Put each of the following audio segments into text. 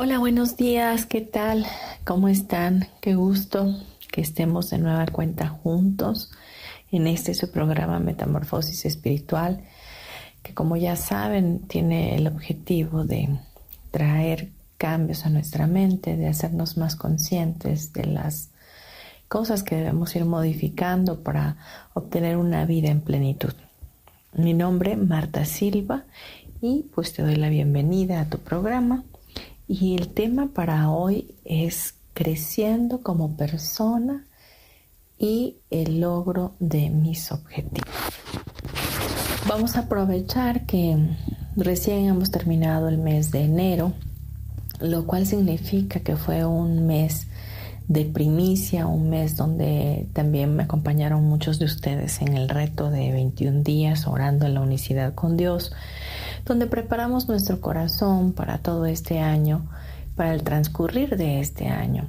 Hola, buenos días, ¿qué tal? ¿Cómo están? Qué gusto que estemos de nueva cuenta juntos en este su programa Metamorfosis Espiritual, que como ya saben tiene el objetivo de traer cambios a nuestra mente, de hacernos más conscientes de las cosas que debemos ir modificando para obtener una vida en plenitud. Mi nombre Marta Silva y pues te doy la bienvenida a tu programa y el tema para hoy es creciendo como persona y el logro de mis objetivos. Vamos a aprovechar que recién hemos terminado el mes de enero, lo cual significa que fue un mes de primicia, un mes donde también me acompañaron muchos de ustedes en el reto de 21 días orando en la unicidad con Dios donde preparamos nuestro corazón para todo este año, para el transcurrir de este año.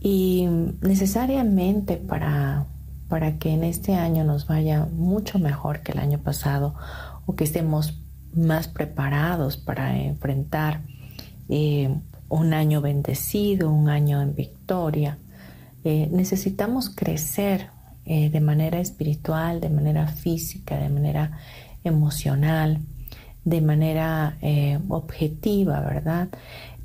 Y necesariamente para, para que en este año nos vaya mucho mejor que el año pasado o que estemos más preparados para enfrentar eh, un año bendecido, un año en victoria, eh, necesitamos crecer eh, de manera espiritual, de manera física, de manera emocional, de manera eh, objetiva, ¿verdad?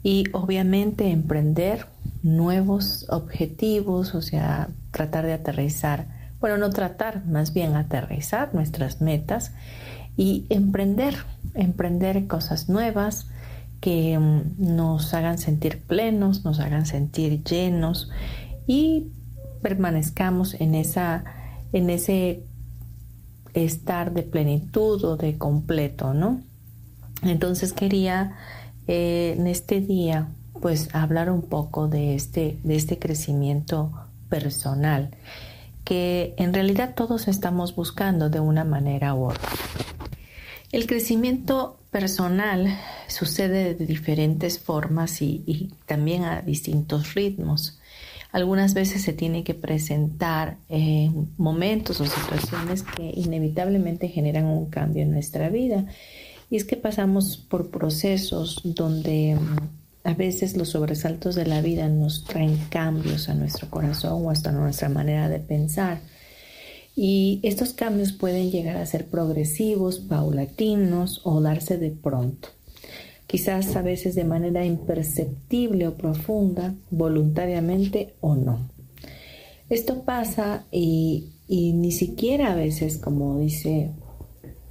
Y obviamente emprender nuevos objetivos, o sea, tratar de aterrizar, bueno, no tratar, más bien aterrizar nuestras metas y emprender, emprender cosas nuevas que mm, nos hagan sentir plenos, nos hagan sentir llenos y permanezcamos en esa en ese estar de plenitud o de completo, ¿no? Entonces quería eh, en este día pues hablar un poco de este, de este crecimiento personal que en realidad todos estamos buscando de una manera u otra. El crecimiento personal sucede de diferentes formas y, también a distintos ritmos. Algunas veces se tiene que presentar eh, momentos o situaciones que inevitablemente generan un cambio en nuestra vida y es que pasamos por procesos donde mm, a veces los sobresaltos de la vida nos traen cambios a nuestro corazón o hasta a nuestra manera de pensar. Y estos cambios pueden llegar a ser progresivos, paulatinos o darse de pronto. Quizás a veces de manera imperceptible o profunda, voluntariamente o no. Esto pasa y, y ni siquiera a veces, como dice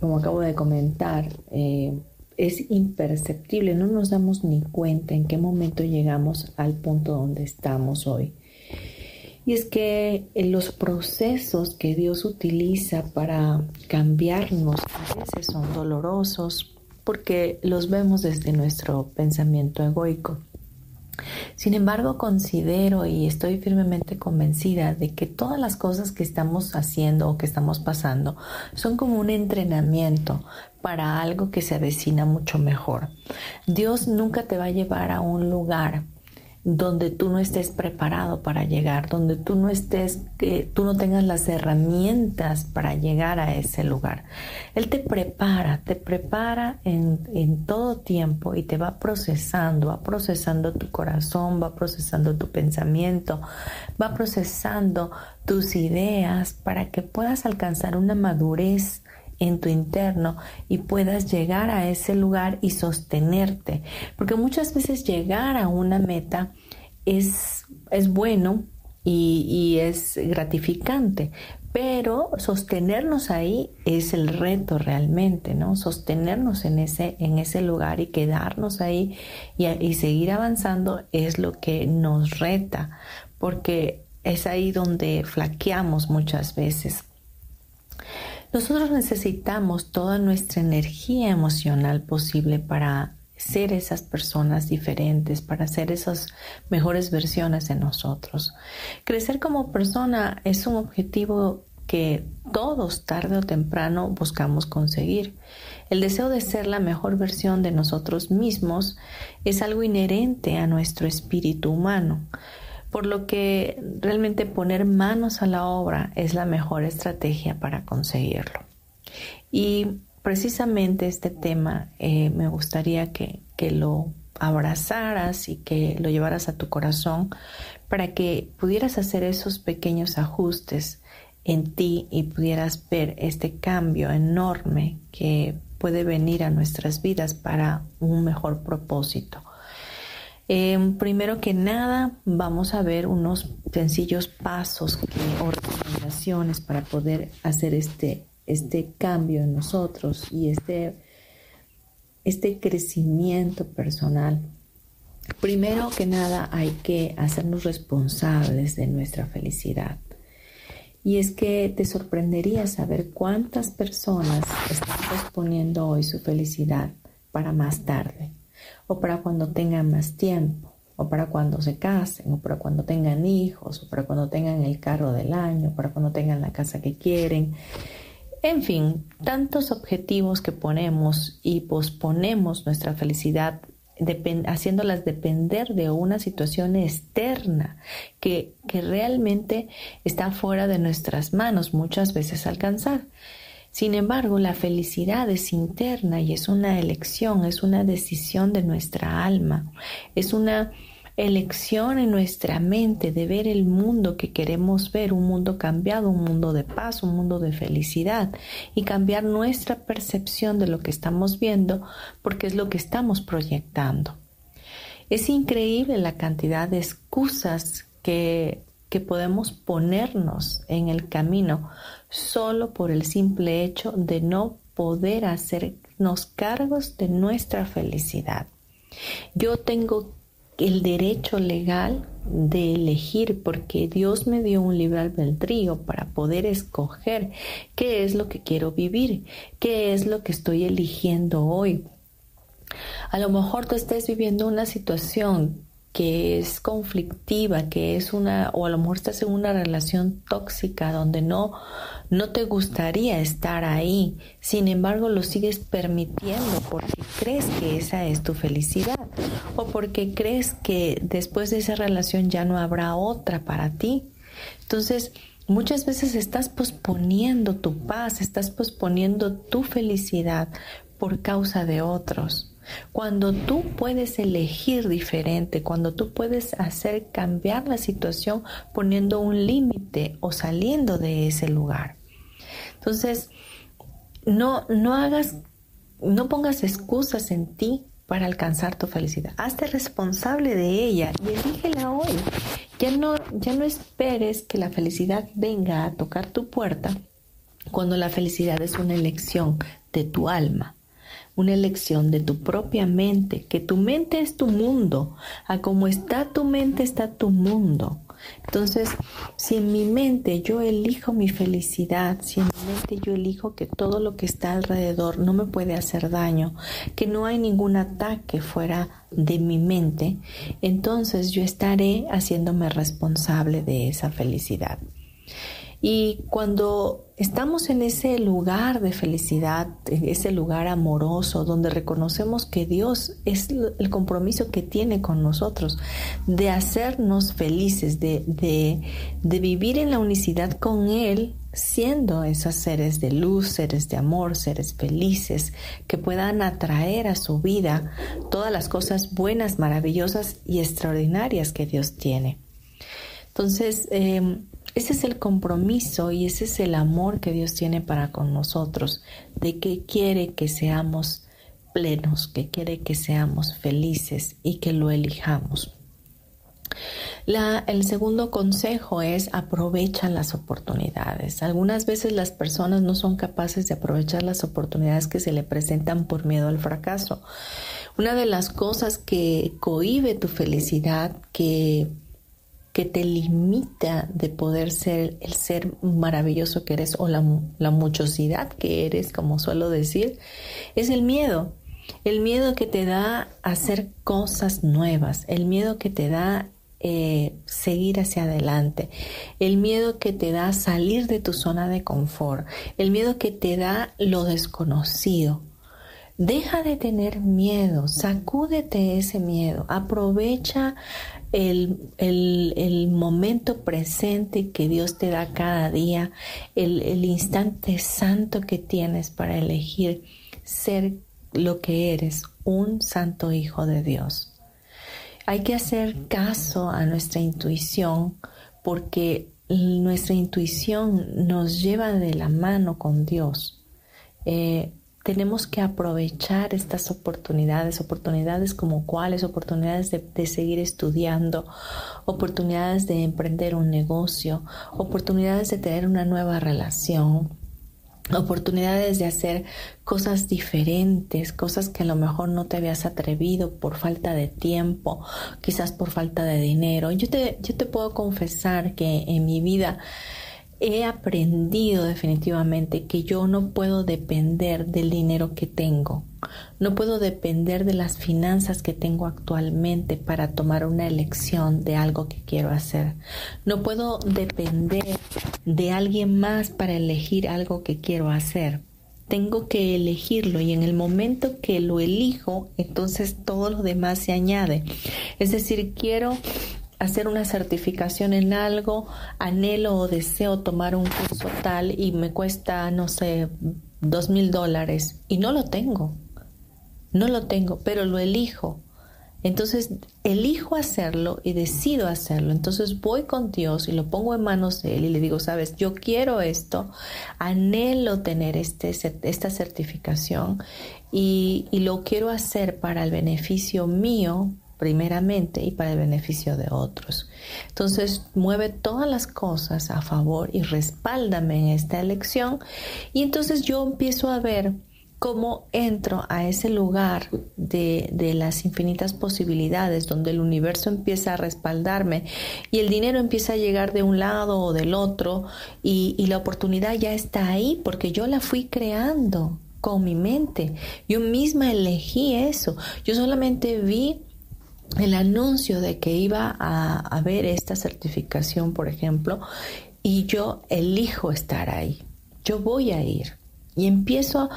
como acabo de comentar, eh, es imperceptible, no nos damos ni cuenta en qué momento llegamos al punto donde estamos hoy. Y es que los procesos que Dios utiliza para cambiarnos a veces son dolorosos porque los vemos desde nuestro pensamiento egoico. Sin embargo, considero y estoy firmemente convencida de que todas las cosas que estamos haciendo o que estamos pasando son como un entrenamiento para algo que se avecina mucho mejor. Dios nunca te va a llevar a un lugar donde tú no estés preparado para llegar, donde tú no estés, tú no tengas las herramientas para llegar a ese lugar. Él te prepara, te prepara en todo tiempo y te va procesando, va procesando tu corazón, va procesando tu pensamiento, va procesando tus ideas para que puedas alcanzar una madurez en tu interno y puedas llegar a ese lugar y sostenerte. Porque muchas veces llegar a una meta es, es bueno y, y es gratificante, pero sostenernos ahí es el reto realmente, ¿no? Sostenernos en ese, en ese lugar y quedarnos ahí y, y, seguir avanzando es lo que nos reta, porque es ahí donde flaqueamos muchas veces. Nosotros necesitamos toda nuestra energía emocional posible para ser esas personas diferentes, para ser esas mejores versiones de nosotros. Crecer como persona es un objetivo que todos tarde o temprano buscamos conseguir. El deseo de ser la mejor versión de nosotros mismos es algo inherente a nuestro espíritu humano, por lo que realmente poner manos a la obra es la mejor estrategia para conseguirlo. Y precisamente este tema eh, me gustaría que, que lo abrazaras y que lo llevaras a tu corazón para que pudieras hacer esos pequeños ajustes en ti y pudieras ver este cambio enorme que puede venir a nuestras vidas para un mejor propósito. Em, primero que nada, vamos a ver unos sencillos pasos o recomendaciones para poder hacer este, este cambio en nosotros y este, este crecimiento personal. Primero que nada, hay que hacernos responsables de nuestra felicidad. Y es que te sorprendería saber cuántas personas están posponiendo hoy su felicidad para más tarde, o para cuando tengan más tiempo, o para cuando se casen, o para cuando tengan hijos, o para cuando tengan el carro del año, o para cuando tengan la casa que quieren. En fin, tantos objetivos que ponemos y posponemos nuestra felicidad haciéndolas depender de una situación externa que, que realmente está fuera de nuestras manos muchas veces alcanzar. Sin embargo, la felicidad es interna y es una elección, es una decisión de nuestra alma, es una elección en nuestra mente de ver el mundo que queremos ver, un mundo cambiado, un mundo de paz, un mundo de felicidad y cambiar nuestra percepción de lo que estamos viendo porque es lo que estamos proyectando. Es increíble la cantidad de excusas que, que podemos ponernos en el camino solo por el simple hecho de no poder hacernos cargos de nuestra felicidad. Yo tengo el derecho legal de elegir porque Dios me dio un libre albedrío para poder escoger qué es lo que quiero vivir, qué es lo que estoy eligiendo hoy. A lo mejor tú estés viviendo una situación que es conflictiva, que es una, o a lo mejor estás en una relación tóxica donde no, no te gustaría estar ahí, sin embargo lo sigues permitiendo porque crees que esa es tu felicidad o porque crees que después de esa relación ya no habrá otra para ti. Entonces, muchas veces estás posponiendo tu paz, estás posponiendo tu felicidad por causa de otros. Cuando tú puedes elegir diferente, cuando tú puedes hacer cambiar la situación poniendo un límite o saliendo de ese lugar. Entonces, no, no hagas, no pongas excusas en ti para alcanzar tu felicidad. Hazte responsable de ella y elígela hoy. Ya no, ya no esperes que la felicidad venga a tocar tu puerta cuando la felicidad es una elección de tu alma una elección de tu propia mente, que tu mente es tu mundo, a como está tu mente está tu mundo. Entonces, si en mi mente yo elijo mi felicidad, si en mi mente yo elijo que todo lo que está alrededor no me puede hacer daño, que no hay ningún ataque fuera de mi mente, entonces yo estaré haciéndome responsable de esa felicidad. Y cuando estamos en ese lugar de felicidad, en ese lugar amoroso, donde reconocemos que Dios es el compromiso que tiene con nosotros, de hacernos felices, de, de, vivir en la unicidad con Él, siendo esos seres de luz, seres de amor, seres felices, que puedan atraer a su vida todas las cosas buenas, maravillosas y extraordinarias que Dios tiene. Entonces, em, Ese es el compromiso y ese es el amor que Dios tiene para con nosotros, de que quiere que seamos plenos, que quiere que seamos felices y que lo elijamos. el segundo consejo es aprovecha las oportunidades. Algunas veces las personas no son capaces de aprovechar las oportunidades que se le presentan por miedo al fracaso. Una de las cosas que cohibe tu felicidad, que que te limita de poder ser el ser maravilloso que eres o la, la muchosidad que eres, como suelo decir, es el miedo. El miedo que te da hacer cosas nuevas, el miedo que te da eh, seguir hacia adelante, el miedo que te da salir de tu zona de confort, el miedo que te da lo desconocido. Deja de tener miedo, sacúdete ese miedo, aprovecha el, el, momento presente que Dios te da cada día, el, el instante santo que tienes para elegir ser lo que eres, un santo hijo de Dios. Hay que hacer caso a nuestra intuición porque nuestra intuición nos lleva de la mano con Dios. Eh, tenemos que aprovechar estas oportunidades, oportunidades como cuáles, oportunidades de, de, seguir estudiando, oportunidades de emprender un negocio, oportunidades de tener una nueva relación, oportunidades de hacer cosas diferentes, cosas que a lo mejor no te habías atrevido por falta de tiempo, quizás por falta de dinero. Yo te, yo te puedo confesar que en mi vida he aprendido definitivamente que yo no puedo depender del dinero que tengo. No puedo depender de las finanzas que tengo actualmente para tomar una elección de algo que quiero hacer. No puedo depender de alguien más para elegir algo que quiero hacer. Tengo que elegirlo y en el momento que lo elijo, entonces todo lo demás se añade. Es decir, quiero hacer una certificación en algo, anhelo o deseo tomar un curso tal y me cuesta, no sé, dos mil dólares y no lo tengo. No lo tengo, pero lo elijo. Entonces elijo hacerlo y decido hacerlo. Entonces voy con Dios y lo pongo en manos de Él y le digo, sabes, yo quiero esto, anhelo tener este, esta certificación y, y lo quiero hacer para el beneficio mío, primeramente y para el beneficio de otros. Entonces mueve todas las cosas a favor y respáldame en esta elección y entonces yo empiezo a ver cómo entro a ese lugar de, de, las infinitas posibilidades donde el universo empieza a respaldarme y el dinero empieza a llegar de un lado o del otro y, y la oportunidad ya está ahí porque yo la fui creando con mi mente. Yo misma elegí eso. Yo solamente vi el anuncio de que iba a haber esta certificación, por ejemplo, y yo elijo estar ahí. Yo voy a ir y empiezo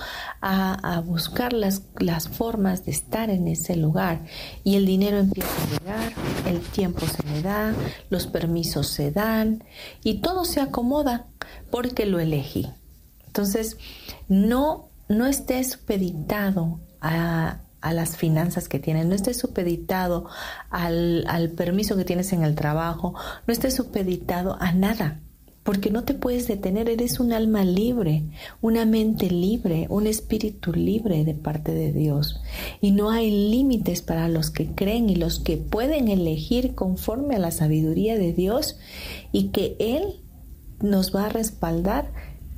a, buscar las, las, formas de estar en ese lugar y el dinero empieza a llegar, el tiempo se me da, los permisos se dan y todo se acomoda porque lo elegí. Entonces, no, no estés supeditado a, a las finanzas que tienes, no estés supeditado al, al, permiso que tienes en el trabajo, no estés supeditado a nada, porque no te puedes detener, eres un alma libre, una mente libre, un espíritu libre de parte de Dios. Y no hay límites para los que creen y los que pueden elegir conforme a la sabiduría de Dios y que Él nos va a respaldar.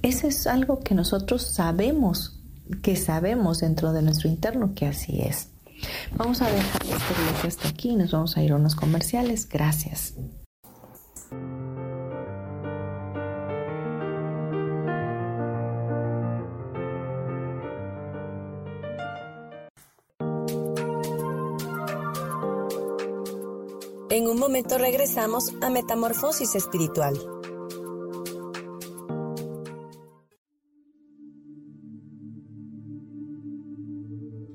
Eso es algo que nosotros sabemos que sabemos dentro de nuestro interno que así es. Vamos a dejar este bloque hasta aquí nos vamos a ir a unos comerciales. Gracias. En un momento regresamos a Metamorfosis Espiritual.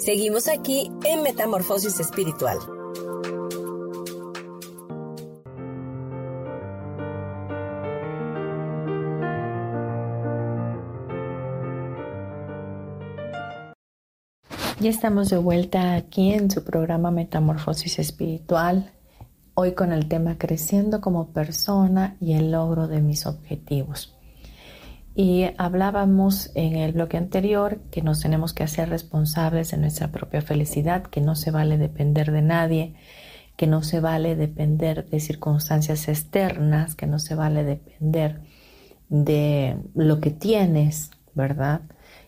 Seguimos aquí en Metamorfosis Espiritual. Ya estamos de vuelta aquí en su programa Metamorfosis Espiritual, hoy con el tema Creciendo como persona y el logro de mis objetivos. Y hablábamos en el bloque anterior que nos tenemos que hacer responsables de nuestra propia felicidad, que no se vale depender de nadie, que no se vale depender de circunstancias externas, que no se vale depender de lo que tienes, ¿verdad?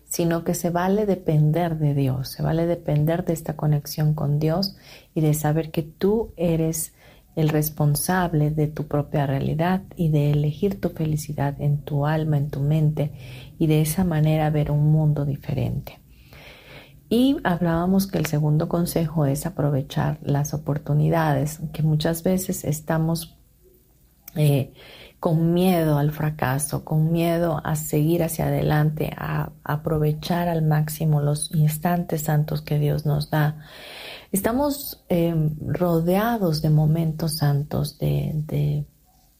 Sino que se vale depender de Dios, se vale depender de esta conexión con Dios y de saber que tú eres el responsable de tu propia realidad y de elegir tu felicidad en tu alma, en tu mente y de esa manera ver un mundo diferente. Y hablábamos que el segundo consejo es aprovechar las oportunidades, que muchas veces estamos eh, con miedo al fracaso, con miedo a seguir hacia adelante, a aprovechar al máximo los instantes santos que Dios nos da Estamos em, rodeados de momentos santos, de,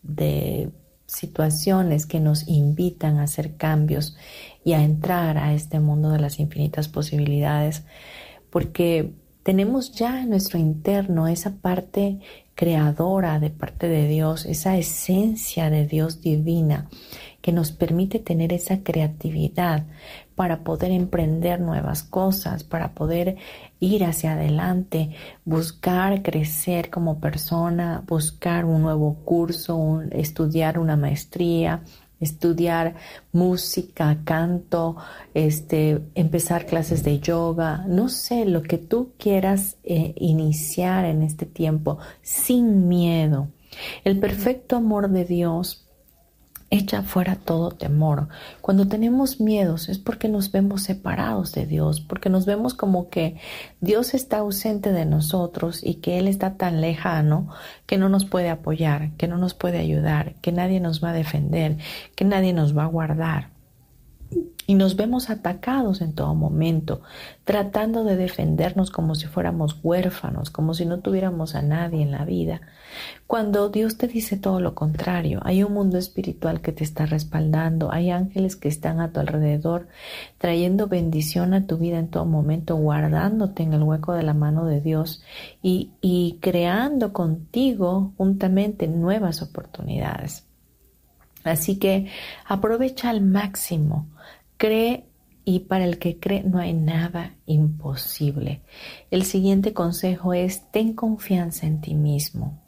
de situaciones que nos invitan a hacer cambios y a entrar a este mundo de las infinitas posibilidades, porque tenemos ya en nuestro interno esa parte creadora de parte de Dios, esa esencia de Dios divina que nos permite tener esa creatividad para poder emprender nuevas cosas, para poder ir hacia adelante, buscar crecer como persona, buscar un nuevo curso, estudiar una maestría, estudiar música, canto, este, empezar clases de yoga, no sé, lo que tú quieras eh, iniciar en este tiempo sin miedo. El perfecto amor de Dios echa fuera todo temor. Cuando tenemos miedos es porque nos vemos separados de Dios, porque nos vemos como que Dios está ausente de nosotros y que Él está tan lejano que no nos puede apoyar, que no nos puede ayudar, que nadie nos va a defender, que nadie nos va a guardar y nos vemos atacados en todo momento, tratando de defendernos como si fuéramos huérfanos, como si no tuviéramos a nadie en la vida. Cuando Dios te dice todo lo contrario, hay un mundo espiritual que te está respaldando, hay ángeles que están a tu alrededor, trayendo bendición a tu vida en todo momento, guardándote en el hueco de la mano de Dios y, y creando contigo juntamente nuevas oportunidades. Así que aprovecha al máximo Cree y para el que cree no hay nada imposible. El siguiente consejo es ten confianza en ti mismo.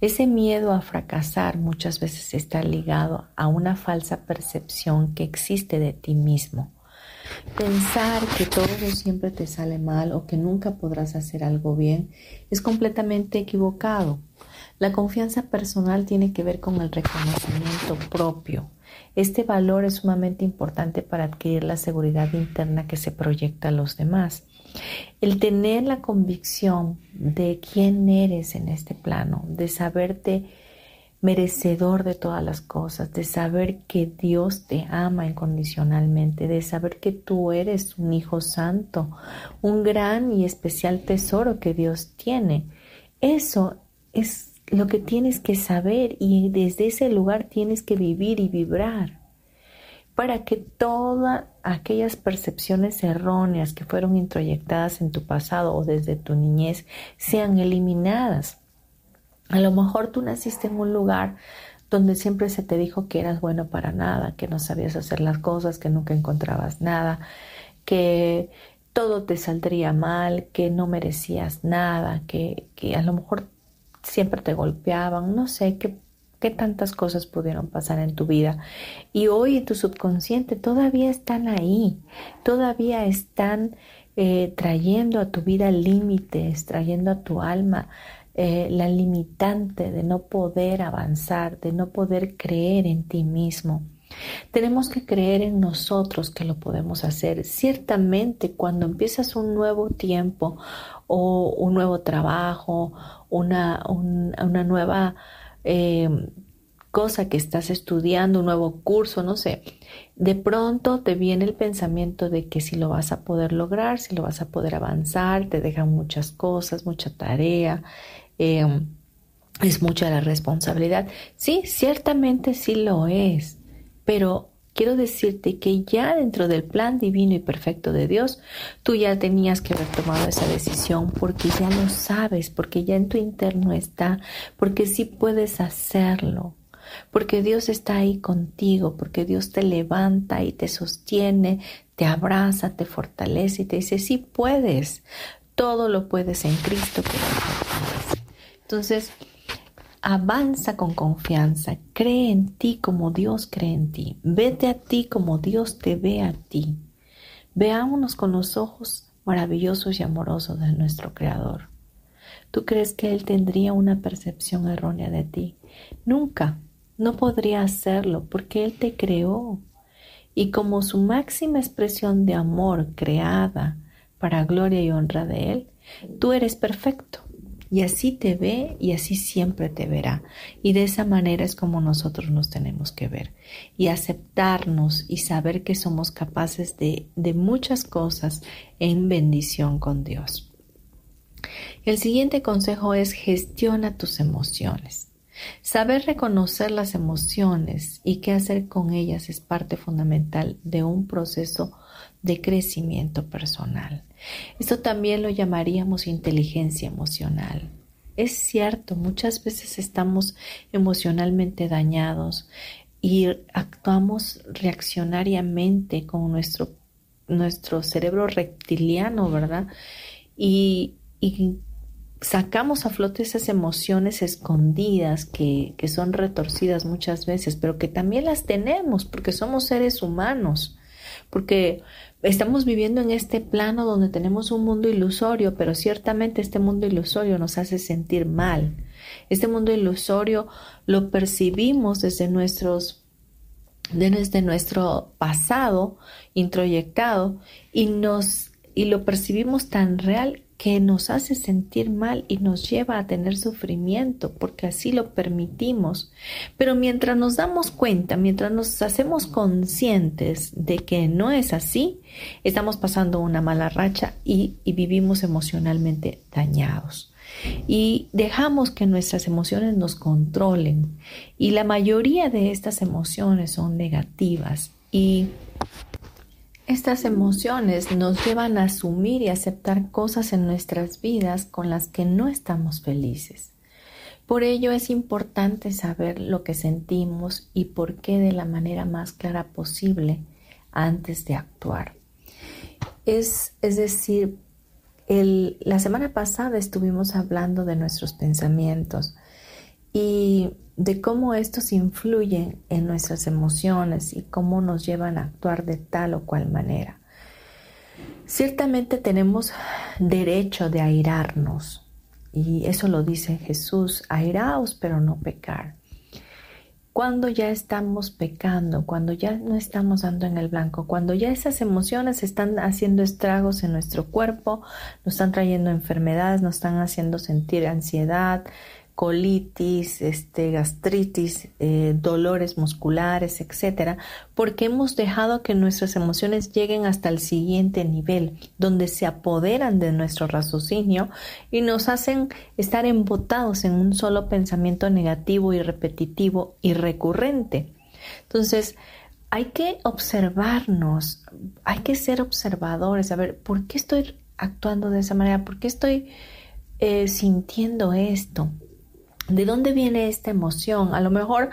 Ese miedo a fracasar muchas veces está ligado a una falsa percepción que existe de ti mismo. Pensar que todo siempre te sale mal o que nunca podrás hacer algo bien es completamente equivocado. La confianza personal tiene que ver con el reconocimiento propio, este valor es sumamente importante para adquirir la seguridad interna que se proyecta a los demás. El tener la convicción de quién eres en este plano, de saberte merecedor de todas las cosas, de saber que Dios te ama incondicionalmente, de saber que tú eres un hijo santo, un gran y especial tesoro que Dios tiene. Eso es lo que tienes que saber y desde ese lugar tienes que vivir y vibrar para que todas aquellas percepciones erróneas que fueron introyectadas en tu pasado o desde tu niñez sean eliminadas. A lo mejor tú naciste en un lugar donde siempre se te dijo que eras bueno para nada, que no sabías hacer las cosas, que nunca encontrabas nada, que todo te saldría mal, que no merecías nada, que, que a lo mejor siempre te golpeaban, no sé qué, qué tantas cosas pudieron pasar en tu vida. Y hoy en tu subconsciente todavía están ahí, todavía están eh, trayendo a tu vida límites, trayendo a tu alma eh, la limitante de no poder avanzar, de no poder creer en ti mismo. Tenemos que creer en nosotros que lo podemos hacer. Ciertamente cuando empiezas un nuevo tiempo o un nuevo trabajo, una, una nueva eh, cosa que estás estudiando, un nuevo curso, no sé, de pronto te viene el pensamiento de que si lo vas a poder lograr, si lo vas a poder avanzar, te dejan muchas cosas, mucha tarea. Eh, es mucha la responsabilidad. Sí, ciertamente sí lo es, pero quiero decirte que ya dentro del plan divino y perfecto de Dios, tú ya tenías que haber tomado esa decisión porque ya lo sabes, porque ya en tu interno está, porque sí puedes hacerlo. Porque Dios está ahí contigo, porque Dios te levanta y te sostiene, te abraza, te fortalece y te dice, sí puedes, todo lo puedes en Cristo que Entonces, Avanza con confianza, cree en ti como Dios cree en ti, vete a ti como Dios te ve a ti. Veámonos con los ojos maravillosos y amorosos de nuestro Creador. ¿Tú crees que Él tendría una percepción errónea de ti? Nunca, no podría hacerlo porque Él te creó. Y como su máxima expresión de amor creada para gloria y honra de Él, tú eres perfecto. Y así te ve y así siempre te verá. Y de esa manera es como nosotros nos tenemos que ver. Y aceptarnos y saber que somos capaces de, de muchas cosas en bendición con Dios. El siguiente consejo es gestiona tus emociones. Saber reconocer las emociones y qué hacer con ellas es parte fundamental de un proceso de crecimiento personal. Esto también lo llamaríamos inteligencia emocional. Es cierto, muchas veces estamos emocionalmente dañados y actuamos reaccionariamente con nuestro, nuestro cerebro reptiliano, ¿verdad? Y, y sacamos a flote esas emociones escondidas que, que, son retorcidas muchas veces, pero que también las tenemos porque somos seres humanos, porque Estamos viviendo en este plano donde tenemos un mundo ilusorio, pero ciertamente este mundo ilusorio nos hace sentir mal. Este mundo ilusorio lo percibimos desde desde nuestro pasado introyectado y nos y lo percibimos tan real que nos hace sentir mal y nos lleva a tener sufrimiento porque así lo permitimos. Pero mientras nos damos cuenta, mientras nos hacemos conscientes de que no es así, estamos pasando una mala racha y, vivimos emocionalmente dañados. Y dejamos que nuestras emociones nos controlen. Y la mayoría de estas emociones son negativas y estas emociones nos llevan a asumir y aceptar cosas en nuestras vidas con las que no estamos felices. Por ello es importante saber lo que sentimos y por qué de la manera más clara posible antes de actuar. Es, es decir, la semana pasada estuvimos hablando de nuestros pensamientos y de cómo estos influyen en nuestras emociones y cómo nos llevan a actuar de tal o cual manera. Ciertamente tenemos derecho de airarnos y eso lo dice Jesús, airaos pero no pecar. Cuando ya estamos pecando, cuando ya no estamos dando en el blanco, cuando ya esas emociones están haciendo estragos en nuestro cuerpo, nos están trayendo enfermedades, nos están haciendo sentir ansiedad, colitis, este, gastritis, eh, dolores musculares, etcétera, porque hemos dejado que nuestras emociones lleguen hasta el siguiente nivel, donde se apoderan de nuestro raciocinio y nos hacen estar embotados en un solo pensamiento negativo y repetitivo y recurrente. Entonces, hay que observarnos, hay que ser observadores, a ver, ¿por qué estoy actuando de esa manera? ¿Por qué estoy eh, sintiendo esto? ¿De dónde viene esta emoción? A lo mejor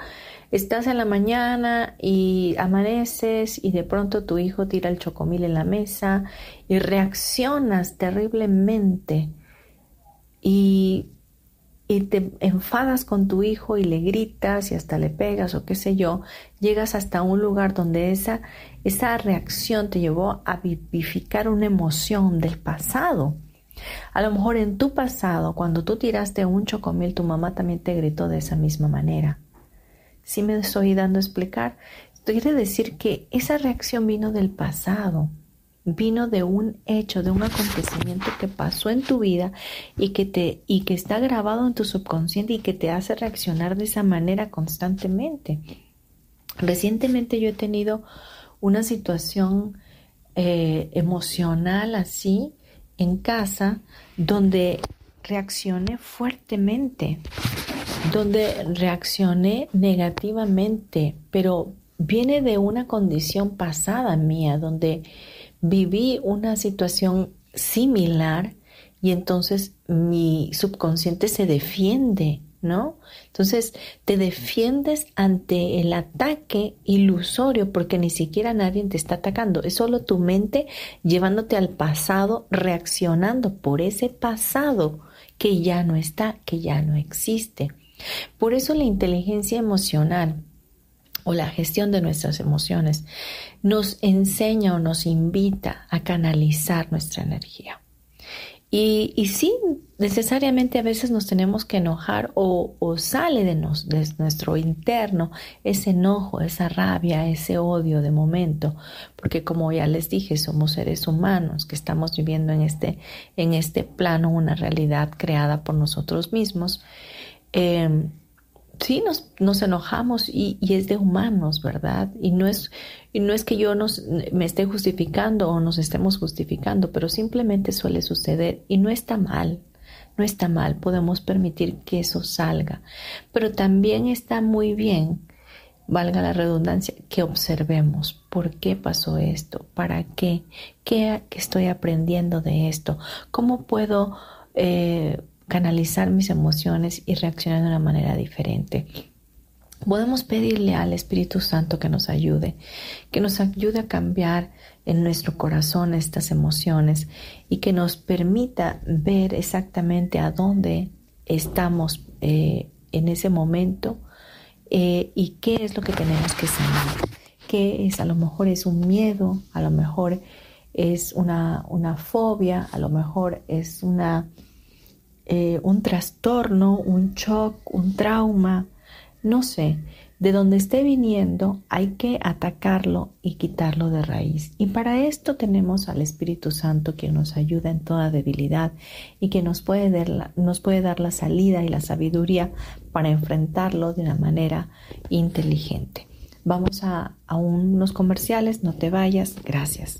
estás en la mañana y amaneces y de pronto tu hijo tira el chocomil en la mesa y reaccionas terriblemente y, y te enfadas con tu hijo y le gritas y hasta le pegas o qué sé yo, llegas hasta un lugar donde esa, esa reacción te llevó a vivificar una emoción del pasado a lo mejor en tu pasado, cuando tú tiraste un chocomil, tu mamá también te gritó de esa misma manera. Si me estoy dando a explicar, quiere decir que esa reacción vino del pasado, vino de un hecho, de un acontecimiento que pasó en tu vida y que te y que está grabado en tu subconsciente y que te hace reaccionar de esa manera constantemente. Recientemente yo he tenido una situación eh, emocional así en casa donde reaccioné fuertemente, donde reaccioné negativamente, pero viene de una condición pasada mía, donde viví una situación similar y entonces mi subconsciente se defiende ¿no? Entonces te defiendes ante el ataque ilusorio porque ni siquiera nadie te está atacando, es solo tu mente llevándote al pasado, reaccionando por ese pasado que ya no está, que ya no existe. Por eso la inteligencia emocional o la gestión de nuestras emociones nos enseña o nos invita a canalizar nuestra energía. Y, sí, necesariamente a veces nos tenemos que enojar o, sale de, nos, de nuestro interno ese enojo, esa rabia, ese odio de momento, porque como ya les dije, somos seres humanos que estamos viviendo en este, en este plano una realidad creada por nosotros mismos. Em, sí nos, nos enojamos y, es de humanos, ¿verdad? Y no es, y no es que yo nos, me esté justificando o nos estemos justificando, pero simplemente suele suceder y no está mal, no está mal, podemos permitir que eso salga, pero también está muy bien, valga la redundancia, que observemos por qué pasó esto, para qué, qué, estoy aprendiendo de esto, cómo puedo... Eh, canalizar mis emociones y reaccionar de una manera diferente. Podemos pedirle al Espíritu Santo que nos ayude, que nos ayude a cambiar en nuestro corazón estas emociones y que nos permita ver exactamente a dónde estamos eh, en ese momento eh, y qué es lo que tenemos que sanar. ¿Qué es? A lo mejor es un miedo, a lo mejor es una, una fobia, a lo mejor es una eh, un trastorno, un shock, un trauma, no sé, de donde esté viniendo hay que atacarlo y quitarlo de raíz. Y para esto tenemos al Espíritu Santo que nos ayuda en toda debilidad y que nos puede dar la, nos puede dar la salida y la sabiduría para enfrentarlo de una manera inteligente. Vamos a, a unos comerciales, no te vayas, gracias.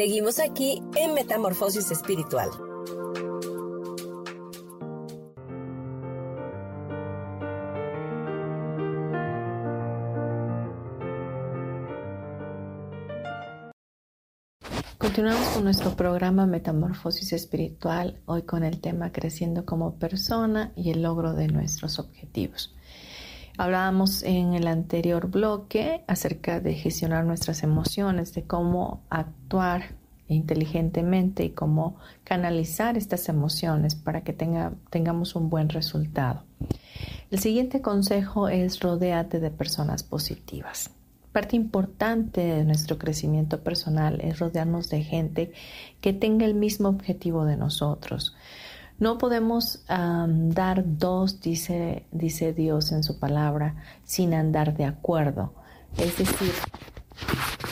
Seguimos aquí en Metamorfosis Espiritual. Continuamos con nuestro programa Metamorfosis Espiritual, hoy con el tema Creciendo como persona y el logro de nuestros objetivos. Hablábamos en el anterior bloque acerca de gestionar nuestras emociones, de cómo actuar inteligentemente y cómo canalizar estas emociones para que tenga, tengamos un buen resultado. El siguiente consejo es rodeate de personas positivas. Parte importante de nuestro crecimiento personal es rodearnos de gente que tenga el mismo objetivo de nosotros. No podemos dar dos, dice, dice Dios en su palabra, sin andar de acuerdo. Es decir,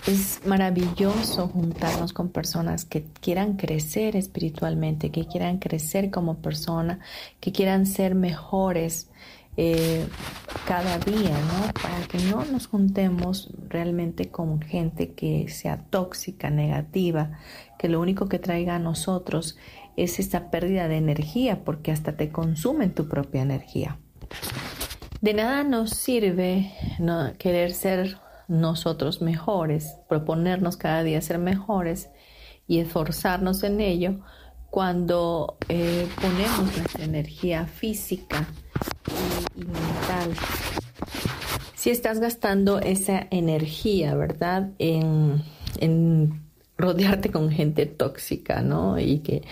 es maravilloso juntarnos con personas que quieran crecer espiritualmente, que quieran crecer como persona, que quieran ser mejores eh, cada día, ¿no? Para que no nos juntemos realmente con gente que sea tóxica, negativa, que lo único que traiga a nosotros es esta pérdida de energía, porque hasta te consumen tu propia energía. De nada nos sirve no, querer ser nosotros mejores, proponernos cada día ser mejores y esforzarnos en ello cuando eh, ponemos nuestra energía física y, mental. Si estás gastando esa energía, ¿verdad? En, rodearte con gente tóxica, ¿no? Y que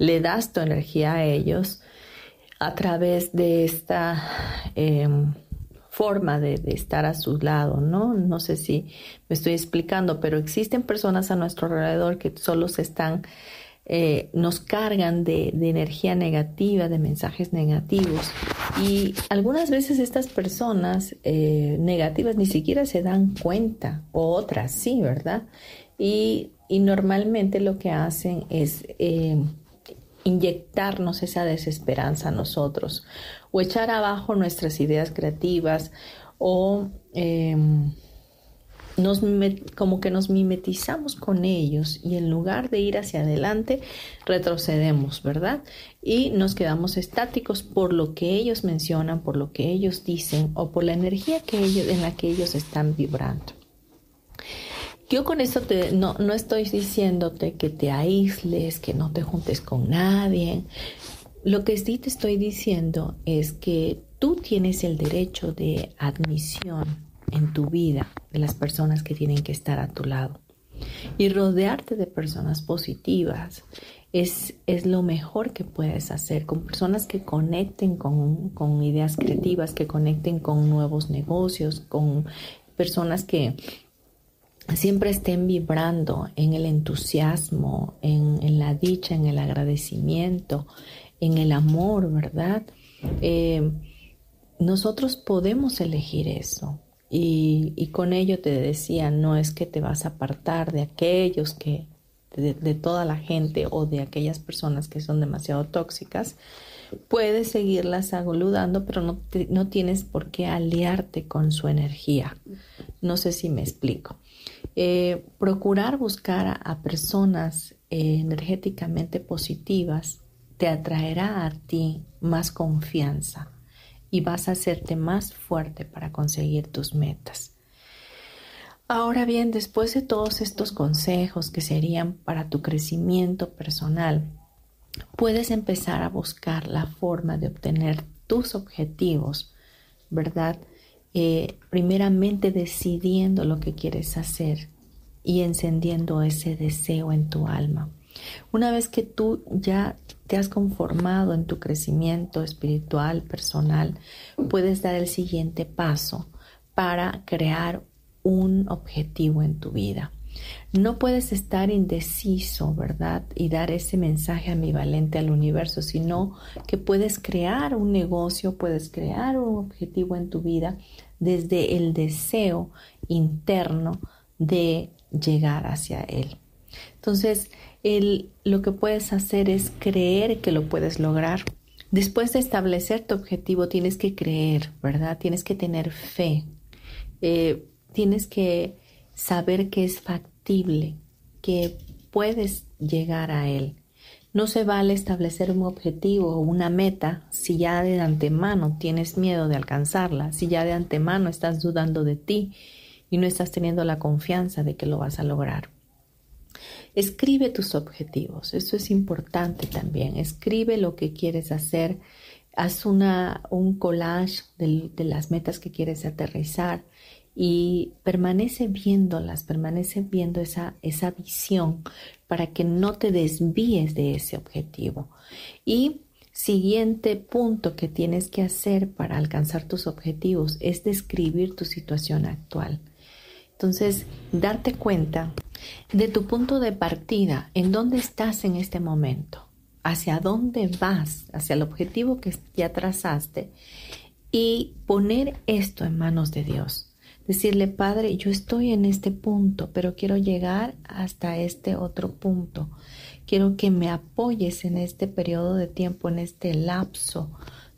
le das tu energía a ellos a través de esta em, forma de, estar a su lado, ¿no? No sé si me estoy explicando, pero existen personas a nuestro alrededor que solo se están eh, nos cargan de, energía negativa, de mensajes negativos. Y algunas veces estas personas eh, negativas ni siquiera se dan cuenta, o otras sí, ¿verdad? Y, normalmente lo que hacen es eh, inyectarnos esa desesperanza a nosotros, o echar abajo nuestras ideas creativas, o em, nos, como que nos mimetizamos con ellos y en lugar de ir hacia adelante, retrocedemos, ¿verdad? Y nos quedamos estáticos por lo que ellos mencionan, por lo que ellos dicen o por la energía que ellos, en la que ellos están vibrando. Yo con esto te, no, no estoy diciéndote que te aísles, que no te juntes con nadie. Lo que sí te estoy diciendo es que tú tienes el derecho de admisión en tu vida de las personas que tienen que estar a tu lado. Y rodearte de personas positivas es, es lo mejor que puedes hacer, con personas que conecten con, con ideas creativas, que conecten con nuevos negocios, con personas que siempre estén vibrando en el entusiasmo, en, la dicha, en el agradecimiento, en el amor, ¿verdad? Eh, nosotros podemos elegir eso. Y, con ello te decía, no es que te vas a apartar de aquellos que, de, toda la gente o de aquellas personas que son demasiado tóxicas, puedes seguirlas saludando, pero no, no tienes por qué aliarte con su energía. No sé si me explico. Eh, procurar buscar a, personas eh, energéticamente positivas te atraerá a ti más confianza y vas a hacerte más fuerte para conseguir tus metas. Ahora bien, después de todos estos consejos que serían para tu crecimiento personal, puedes empezar a buscar la forma de obtener tus objetivos, ¿verdad? Eh, primeramente decidiendo lo que quieres hacer y encendiendo ese deseo en tu alma. Una vez que tú ya te has conformado en tu crecimiento espiritual, personal, puedes dar el siguiente paso para crear un objetivo en tu vida. No puedes estar indeciso, ¿verdad? Y dar ese mensaje ambivalente al universo, sino que puedes crear un negocio, puedes crear un objetivo en tu vida desde el deseo interno de llegar hacia él. Entonces, lo que puedes hacer es creer que lo puedes lograr. Después de establecer tu objetivo, tienes que creer, ¿verdad? Tienes que tener fe. Eh, tienes que saber que es factible, que puedes llegar a él. No se vale establecer un objetivo o una meta si ya de antemano tienes miedo de alcanzarla, si ya de antemano estás dudando de ti y no estás teniendo la confianza de que lo vas a lograr. Escribe tus objetivos, eso es importante también. Escribe lo que quieres hacer, haz una, un collage de, de las metas que quieres aterrizar y permanece viéndolas, permanece viendo esa, esa visión para que no te desvíes de ese objetivo. Y siguiente punto que tienes que hacer para alcanzar tus objetivos es describir tu situación actual. Entonces, darte cuenta de tu punto de partida, en dónde estás en este momento, hacia dónde vas, hacia el objetivo que ya trazaste y poner esto en manos de Dios decirle, Padre, yo estoy en este punto, pero quiero llegar hasta este otro punto. Quiero que me apoyes en este periodo de tiempo, en este lapso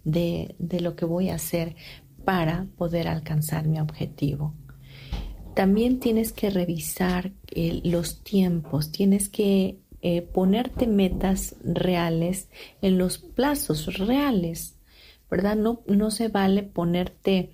de, lo que voy a hacer para poder alcanzar mi objetivo. También tienes que revisar eh, los tiempos, tienes que eh, ponerte metas reales en los plazos reales, ¿verdad? No, no se vale ponerte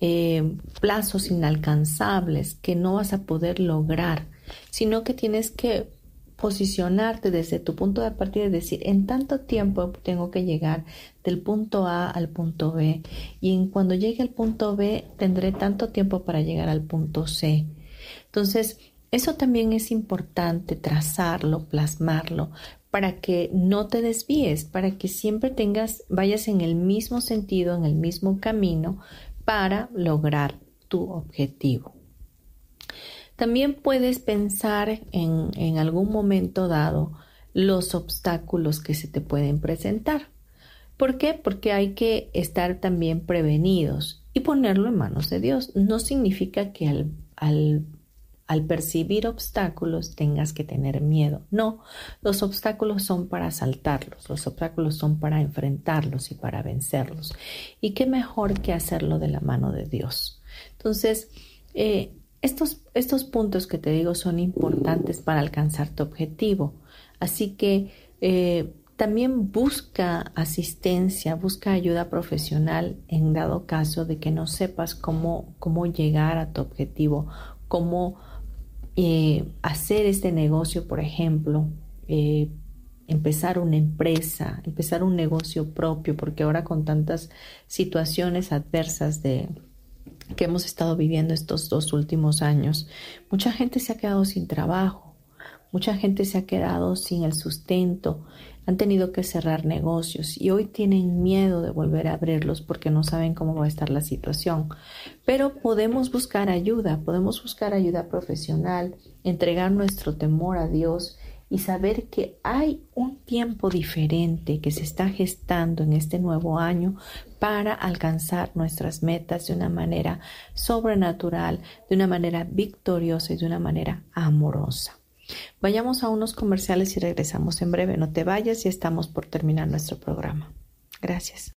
eh, plazos inalcanzables que no vas a poder lograr, sino que tienes que posicionarte desde tu punto de partida y decir, en tanto tiempo tengo que llegar del punto A al punto B y en cuando llegue al punto B tendré tanto tiempo para llegar al punto C. Entonces, eso también es importante trazarlo, plasmarlo, para que no te desvíes, para que siempre tengas, vayas en el mismo sentido, en el mismo camino, para lograr tu objetivo. También puedes pensar en, en algún momento dado los obstáculos que se te pueden presentar. ¿Por qué? Porque hay que estar también prevenidos y ponerlo en manos de Dios. No significa que al, al al percibir obstáculos tengas que tener miedo. No, los obstáculos son para saltarlos, los obstáculos son para enfrentarlos y para vencerlos. Y qué mejor que hacerlo de la mano de Dios. Entonces, eh, estos, estos puntos que te digo son importantes para alcanzar tu objetivo. Así que eh, también busca asistencia, busca ayuda profesional en dado caso de que no sepas cómo, cómo llegar a tu objetivo, cómo eh, hacer este negocio, por ejemplo, eh, empezar una empresa, empezar un negocio propio, porque ahora con tantas situaciones adversas de que hemos estado viviendo estos dos últimos años, mucha gente se ha quedado sin trabajo, mucha gente se ha quedado sin el sustento, han tenido que cerrar negocios y hoy tienen miedo de volver a abrirlos porque no saben cómo va a estar la situación. Pero podemos buscar ayuda, podemos buscar ayuda profesional, entregar nuestro temor a Dios y saber que hay un tiempo diferente que se está gestando en este nuevo año para alcanzar nuestras metas de una manera sobrenatural, de una manera victoriosa y de una manera amorosa. Vayamos a unos comerciales y regresamos en breve. No te vayas, y estamos por terminar nuestro programa. Gracias.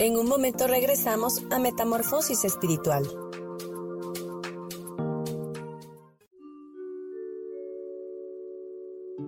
En un momento regresamos a Metamorfosis Espiritual.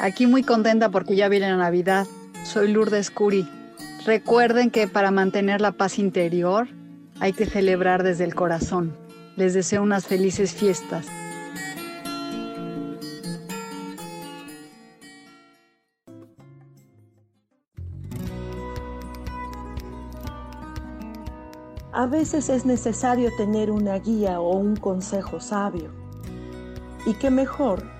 Aquí muy contenta porque ya viene la Navidad. Soy Lourdes Curi. Recuerden que para mantener la paz interior hay que celebrar desde el corazón. Les deseo unas felices fiestas. A veces es necesario tener una guía o un consejo sabio. Y qué mejor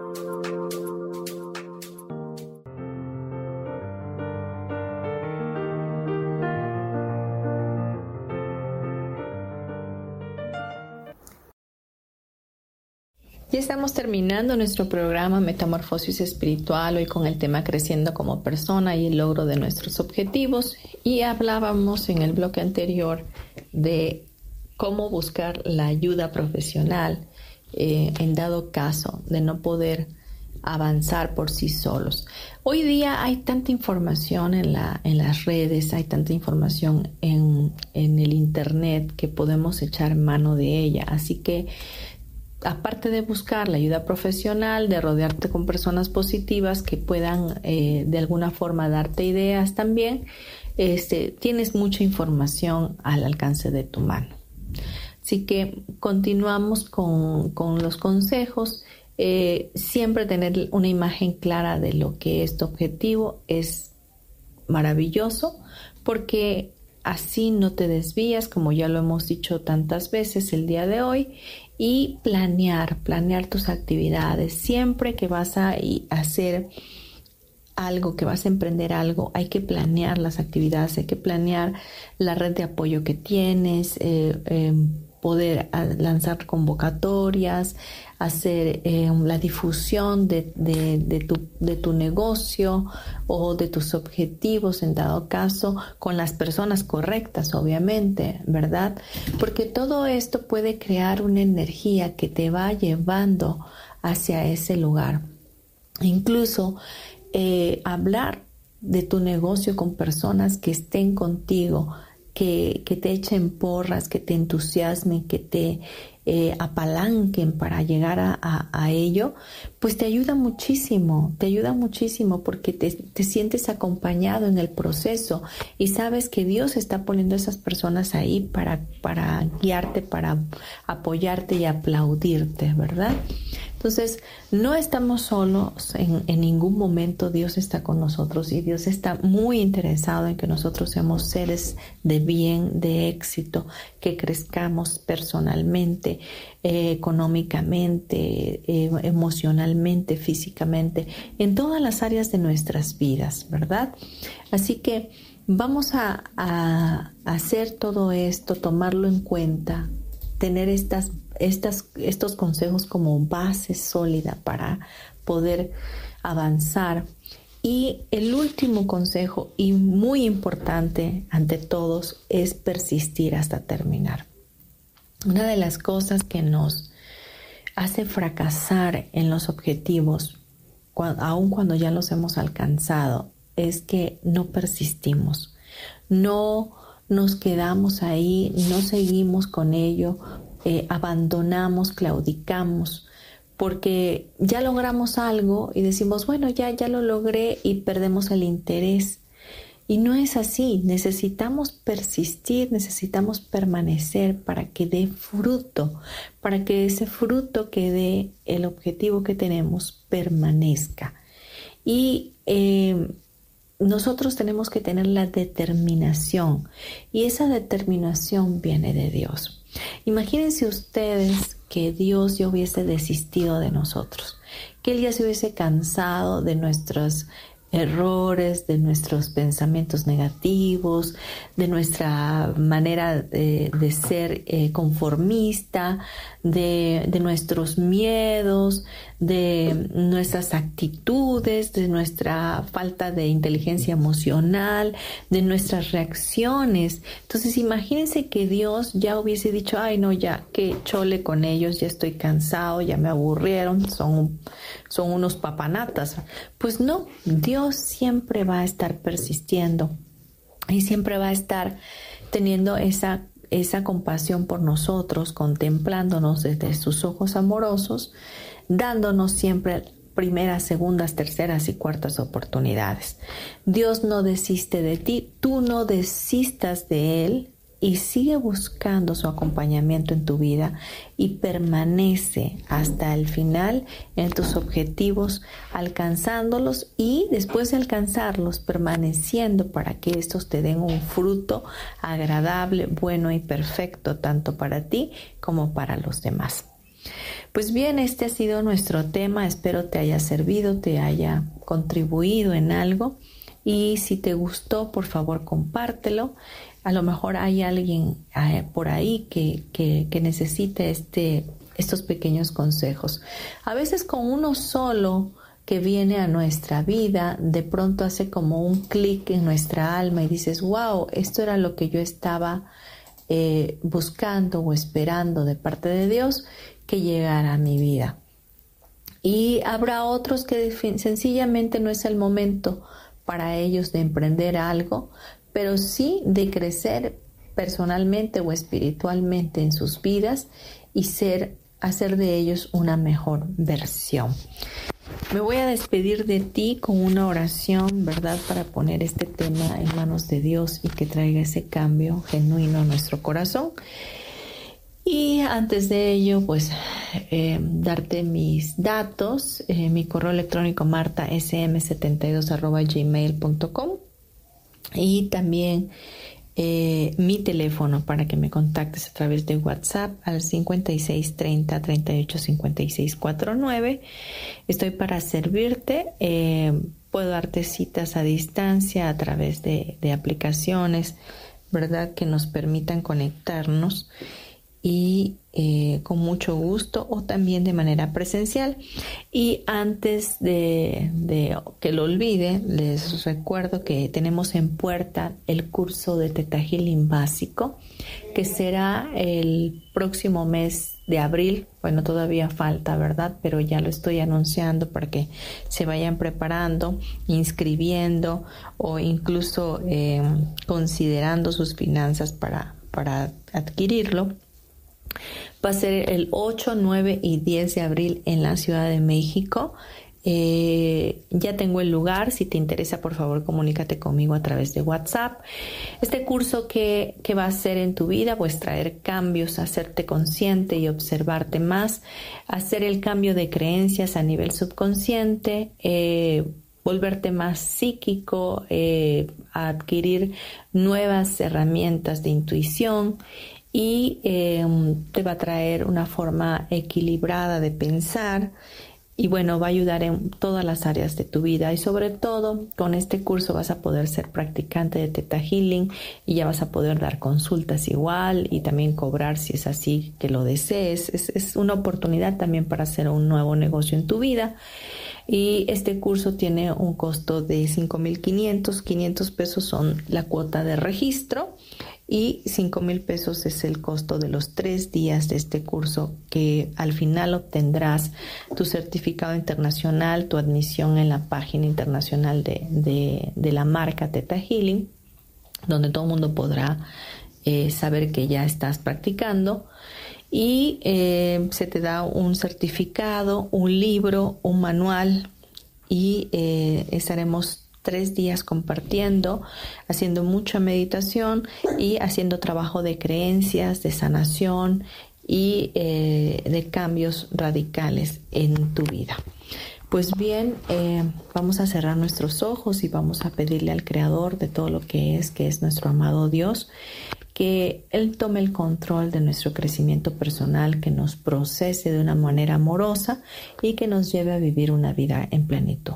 Estamos terminando nuestro programa Metamorfosis Espiritual, hoy con el tema Creciendo como persona y el logro de nuestros objetivos. Y hablábamos en el bloque anterior de cómo buscar la ayuda profesional eh, en dado caso de no poder avanzar por sí solos. Hoy día hay tanta información en, la, en las redes, hay tanta información en, en el Internet que podemos echar mano de ella. Así que aparte de buscar la ayuda profesional, de rodearte con personas positivas que puedan eh, de alguna forma darte ideas también, este, tienes mucha información al alcance de tu mano. Así que continuamos con, los consejos. Eh, siempre tener una imagen clara de lo que es tu objetivo es maravilloso porque así no te desvías, como ya lo hemos dicho tantas veces el día de hoy, y planear, planear tus actividades. Siempre que vas a hacer algo, que vas a emprender algo, hay que planear las actividades, hay que planear la red de apoyo que tienes, eh, em, poder ah, lanzar convocatorias, hacer eh, la difusión de, tu, de, tu, negocio o de tus objetivos en dado caso con las personas correctas, obviamente, ¿verdad? Porque todo esto puede crear una energía que te va llevando hacia ese lugar. Incluso eh, hablar de tu negocio con personas que estén contigo, que, te echen porras, que te entusiasmen, que te eh, apalanquen para llegar a, ello, pues te ayuda muchísimo, te ayuda muchísimo porque te, te, sientes acompañado en el proceso y sabes que Dios está poniendo a esas personas ahí para, para guiarte, para apoyarte y aplaudirte, ¿verdad? Entonces, no estamos solos, en, ningún momento Dios está con nosotros y Dios está muy interesado en que nosotros seamos seres de bien, de éxito, que crezcamos personalmente, eh, económicamente, eh, emocionalmente, físicamente, en todas las áreas de nuestras vidas, ¿verdad? Así que vamos a hacer todo esto, tomarlo en cuenta, tener estas estos consejos como base sólida para poder avanzar. Y el último consejo y muy importante ante todos es persistir hasta terminar. Una de las cosas que nos hace fracasar en los objetivos, aun cuando ya los hemos alcanzado, es que no persistimos, no nos quedamos ahí, no seguimos con ello eh, abandonamos, claudicamos, porque ya logramos algo y decimos, bueno, ya, ya lo logré y perdemos el interés. Y no es así, necesitamos persistir, necesitamos permanecer para que dé fruto, para que ese fruto que dé el objetivo que tenemos permanezca. Y eh, nosotros tenemos que tener la determinación y esa determinación viene de Dios. Imagínense ustedes que Dios ya hubiese desistido de nosotros, que Él ya se hubiese cansado de nuestras errores, de nuestros pensamientos negativos, de nuestra manera de, ser eh, conformista, de, nuestros miedos, de nuestras actitudes, de nuestra falta de inteligencia emocional, de nuestras reacciones. Entonces imagínense que Dios ya hubiese dicho, ay no, ya que chole con ellos, ya estoy cansado, ya me aburrieron, son, son unos papanatas. Pues no, Dios siempre va a estar persistiendo y siempre va a estar teniendo esa esa compasión por nosotros, contemplándonos desde sus ojos amorosos, dándonos siempre primeras, segundas, terceras y cuartas oportunidades. Dios no desiste de ti, tú no desistas de Él y sigue buscando su acompañamiento en tu vida y permanece hasta el final en tus objetivos, alcanzándolos y después de alcanzarlos, permaneciendo para que estos te den un fruto agradable, bueno y perfecto, tanto para ti como para los demás. Pues bien, este ha sido nuestro tema, espero te haya servido, te haya contribuido en algo. Y si te gustó, por favor compártelo. A lo mejor hay alguien eh, por ahí que, que, necesite este, estos pequeños consejos. A veces con uno solo que viene a nuestra vida, de pronto hace como un clic en nuestra alma y dices, wow, esto era lo que yo estaba eh, buscando o esperando de parte de Dios que a mi vida. Y habrá otros que sencillamente no es el momento para ellos de emprender algo, pero sí de crecer personalmente o espiritualmente en sus vidas y ser hacer de ellos una mejor versión. Me voy a despedir de ti con una oración, ¿verdad? Para poner este tema en manos de Dios y que traiga ese cambio genuino a nuestro corazón. Y antes de ello, pues eh, darte mis datos, eh, mi correo electrónico martasm72 y también eh, mi teléfono para que me contactes a través de WhatsApp al 56 30 38 56 49. Estoy para servirte. Eh, puedo darte citas a distancia a través de, de aplicaciones, ¿verdad? Que nos permitan conectarnos y eh, con mucho gusto o también de manera presencial. Y antes de, que lo olvide, les recuerdo que tenemos en puerta el curso de Teta Healing básico, que será el próximo mes de abril. Bueno, todavía falta, ¿verdad? Pero ya lo estoy anunciando para que se vayan preparando, inscribiendo o incluso eh, considerando sus finanzas para, para adquirirlo. Va a ser el 8, 9 y 10 de abril en la Ciudad de México. Eh, ya tengo el lugar, si te interesa por favor comunícate conmigo a través de WhatsApp. Este curso que, va a hacer en tu vida, pues traer cambios, hacerte consciente y observarte más, hacer el cambio de creencias a nivel subconsciente, eh, volverte más psíquico, eh, adquirir nuevas herramientas de intuición y em, te va a traer una forma equilibrada de pensar y bueno, va a ayudar en todas las áreas de tu vida. Y sobre todo con este curso vas a poder ser practicante de Teta Healing y ya vas a poder dar consultas igual y también cobrar si es así que lo desees. Es, es una oportunidad también para hacer un nuevo negocio en tu vida. Y este curso tiene un costo de 5.500, 500 pesos son la cuota de registro y 5 mil pesos es el costo de los tres días de este curso que al final obtendrás tu certificado internacional, tu admisión en la página internacional de, la marca Teta Healing, donde todo el mundo podrá eh, saber que ya estás practicando. Y eh, se te da un certificado, un libro, un manual y eh, estaremos tres días compartiendo, haciendo mucha meditación y haciendo trabajo de creencias, de sanación y eh, de cambios radicales en tu vida. Pues bien, eh, vamos a cerrar nuestros ojos y vamos a pedirle al Creador de todo lo que es, que es nuestro amado Dios, que Él tome el control de nuestro crecimiento personal, que nos procese de una manera amorosa y que nos lleve a vivir una vida en plenitud.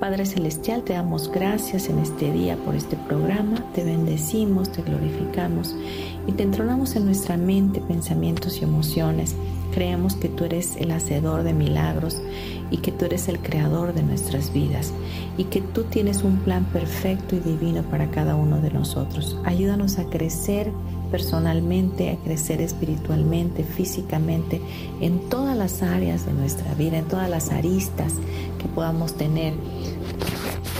Padre Celestial, te damos gracias en este día por este programa, te bendecimos, te glorificamos y te entronamos en nuestra mente pensamientos y emociones. Creemos que tú eres el hacedor de milagros y que tú eres el creador de nuestras vidas y que tú tienes un plan perfecto y divino para cada uno de nosotros. Ayúdanos a crecer personalmente, a crecer espiritualmente, físicamente, en todas las áreas de nuestra vida, en todas las aristas que podamos tener.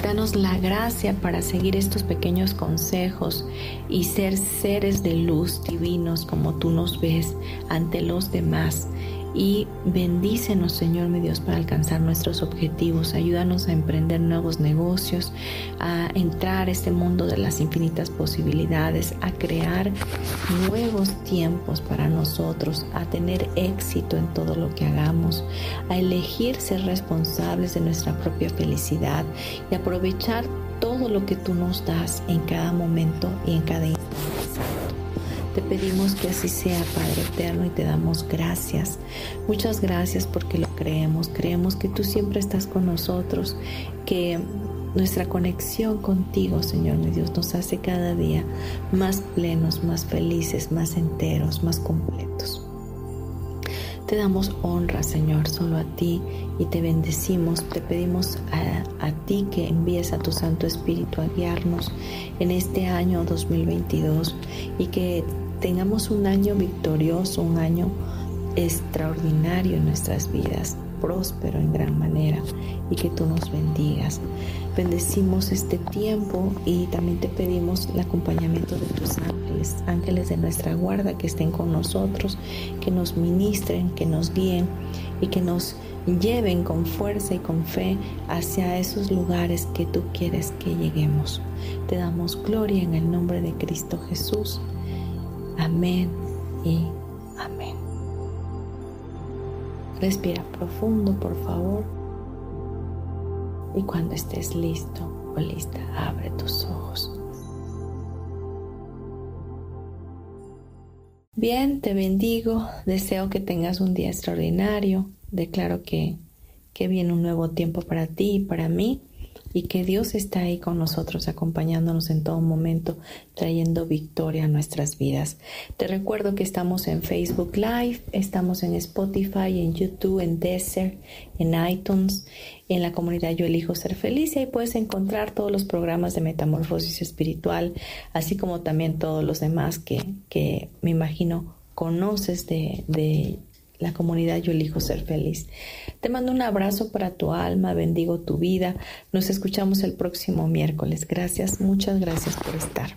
Danos la gracia para seguir estos pequeños consejos y ser seres de luz divinos como tú nos ves ante los demás y bendícenos, Señor mi Dios, para alcanzar nuestros objetivos. Ayúdanos a emprender nuevos negocios, a entrar a este mundo de las infinitas posibilidades, a crear nuevos tiempos para nosotros, a tener éxito en todo lo que hagamos, a elegir ser responsables de nuestra propia felicidad y aprovechar todo lo que tú nos das en cada momento y en cada instante. Te pedimos que así sea, Padre Eterno, y te damos gracias. Muchas gracias porque lo creemos. Creemos que tú siempre estás con nosotros, que nuestra conexión contigo, Señor mi Dios, nos hace cada día más plenos, más felices, más enteros, más completos. Te damos honra, Señor, solo a ti y te bendecimos. Te pedimos a, ti que envíes a tu Santo Espíritu a guiarnos en este año 2022 y que tengamos un año victorioso, un año extraordinario en nuestras vidas, próspero en gran manera y que tú nos bendigas. Bendecimos este tiempo y también te pedimos el acompañamiento de tus ángeles, ángeles de nuestra guarda que estén con nosotros, que nos ministren, que nos guíen y que nos lleven con fuerza y con fe hacia esos lugares que tú quieres que lleguemos. Te damos gloria en el nombre de Cristo Jesús. Amén y amén. Respira profundo, por favor. Y cuando estés listo o lista, abre tus ojos. Bien, te bendigo. Deseo que tengas un día extraordinario. Declaro que, que viene un nuevo tiempo para ti y para mí y que Dios está ahí con nosotros, acompañándonos en todo momento, trayendo victoria a nuestras vidas. Te recuerdo que estamos en Facebook Live, estamos en Spotify, en YouTube, en Desert, en iTunes, en la comunidad Yo Elijo Ser Feliz y ahí puedes encontrar todos los programas de metamorfosis espiritual, así como también todos los demás que, que me imagino conoces de, de la comunidad Yo elijo ser feliz. Te mando un abrazo para tu alma, bendigo tu vida. Nos escuchamos el próximo miércoles. Gracias, muchas gracias por estar.